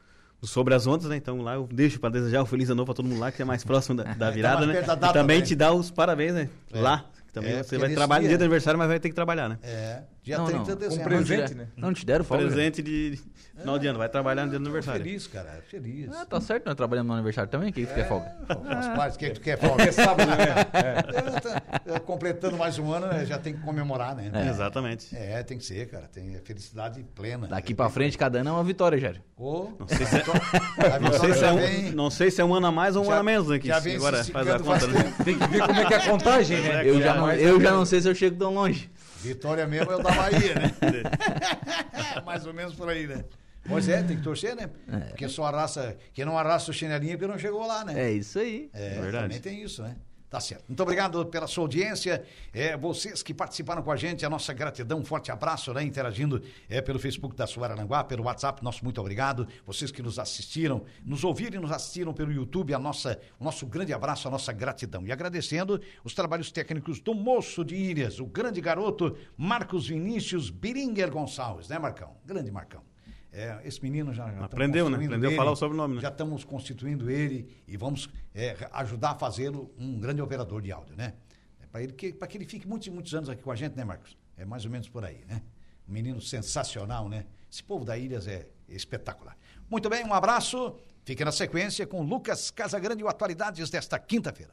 Sobre as Ondas, né? Então lá eu deixo para desejar um feliz ano novo para todo mundo lá, que é mais próximo da, da virada, né? da data e também também. te dar os parabéns, né? É. Lá. Também É, você vai trabalhar no dia do aniversário, mas vai ter que trabalhar, né? É, dia Não, 30 não. de Um dezembro. presente, Não te né? der- Não te deram folga? Presente de final de ano, vai trabalhar no dia do aniversário. Feliz, cara, feliz. Ah, tá certo, nós trabalhamos no aniversário também, quem que quer folga? Faz parte, o que, que tu quer folga? É sábado, né? É, completando mais um ano, né, já tem que comemorar, né? Exatamente. É, tem que ser, cara. Tem é felicidade plena. Daqui pra frente, cada ano é uma vitória, Jairo. Ô, Não sei se é, a não sei vitória se é um, vem- não sei se é um ano a mais ou um Já- ano a menos, né? Que já vem agora se faz a conta, né? Tem que ver como é que é a contagem, né? Eu já, é, não, eu já não sei se eu chego tão longe. Vitória mesmo é o da Bahia, né? Mais ou menos por aí, né? Pois é, tem que torcer, né? Porque só arrasta. Quem não arrasta o chinelinho porque não chegou lá, né? É isso aí. É, verdade. também tem isso, né? Tá certo. Muito obrigado pela sua audiência. É, vocês que participaram com a gente, a nossa gratidão, um forte abraço, né? Interagindo é, pelo Facebook da Suaranguá, pelo WhatsApp, nosso muito obrigado. Vocês que nos assistiram, nos ouviram e nos assistiram pelo YouTube, a nossa, o nosso grande abraço, a nossa gratidão. E agradecendo os trabalhos técnicos do moço de Ilhas, o grande garoto Marcos Vinícius Biringer Gonçalves, né, Marcão? Grande Marcão. É, esse menino já, já Aprendeu, né? Aprendeu a ele, falar o sobrenome, né? Já estamos constituindo ele e vamos é, ajudar a fazê-lo um grande operador de áudio, né? É para ele que, para que ele fique muitos e muitos anos aqui com a gente, né, Marcos? É mais ou menos por aí, né? Um menino sensacional, né? Esse povo da Ilhas é espetacular. Muito bem, um abraço. Fique na sequência com Lucas Casagrande e o Atualidades desta quinta-feira.